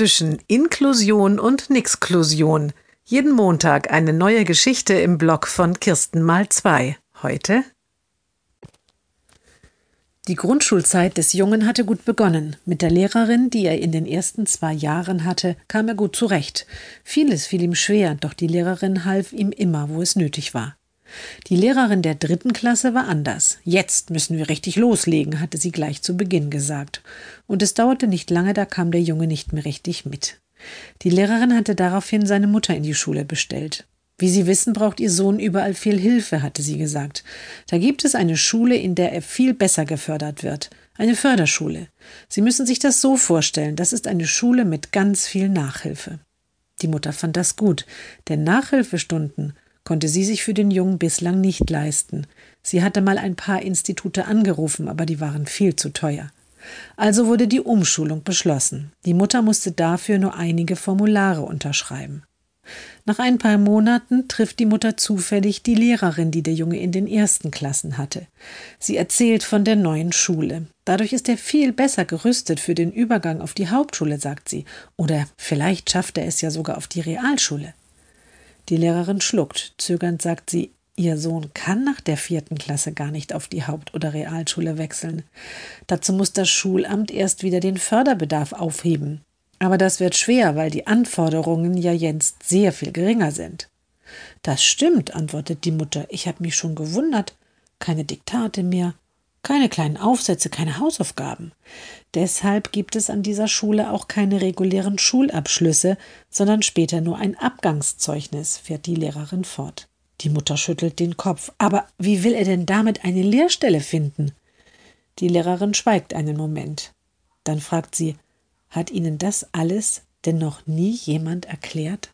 zwischen Inklusion und Nixklusion. Jeden Montag eine neue Geschichte im Blog von Kirsten mal zwei. Heute die Grundschulzeit des Jungen hatte gut begonnen. Mit der Lehrerin, die er in den ersten zwei Jahren hatte, kam er gut zurecht. Vieles fiel ihm schwer, doch die Lehrerin half ihm immer, wo es nötig war. Die Lehrerin der dritten Klasse war anders. Jetzt müssen wir richtig loslegen, hatte sie gleich zu Beginn gesagt. Und es dauerte nicht lange, da kam der Junge nicht mehr richtig mit. Die Lehrerin hatte daraufhin seine Mutter in die Schule bestellt. Wie Sie wissen, braucht Ihr Sohn überall viel Hilfe, hatte sie gesagt. Da gibt es eine Schule, in der er viel besser gefördert wird. Eine Förderschule. Sie müssen sich das so vorstellen, das ist eine Schule mit ganz viel Nachhilfe. Die Mutter fand das gut, denn Nachhilfestunden konnte sie sich für den Jungen bislang nicht leisten. Sie hatte mal ein paar Institute angerufen, aber die waren viel zu teuer. Also wurde die Umschulung beschlossen. Die Mutter musste dafür nur einige Formulare unterschreiben. Nach ein paar Monaten trifft die Mutter zufällig die Lehrerin, die der Junge in den ersten Klassen hatte. Sie erzählt von der neuen Schule. Dadurch ist er viel besser gerüstet für den Übergang auf die Hauptschule, sagt sie. Oder vielleicht schafft er es ja sogar auf die Realschule. Die Lehrerin schluckt. Zögernd sagt sie, Ihr Sohn kann nach der vierten Klasse gar nicht auf die Haupt- oder Realschule wechseln. Dazu muss das Schulamt erst wieder den Förderbedarf aufheben. Aber das wird schwer, weil die Anforderungen ja jetzt sehr viel geringer sind. Das stimmt, antwortet die Mutter. Ich habe mich schon gewundert. Keine Diktate mehr, keine kleinen Aufsätze, keine Hausaufgaben. Deshalb gibt es an dieser Schule auch keine regulären Schulabschlüsse, sondern später nur ein Abgangszeugnis, fährt die Lehrerin fort. Die Mutter schüttelt den Kopf. Aber wie will er denn damit eine Lehrstelle finden? Die Lehrerin schweigt einen Moment. Dann fragt sie hat Ihnen das alles denn noch nie jemand erklärt?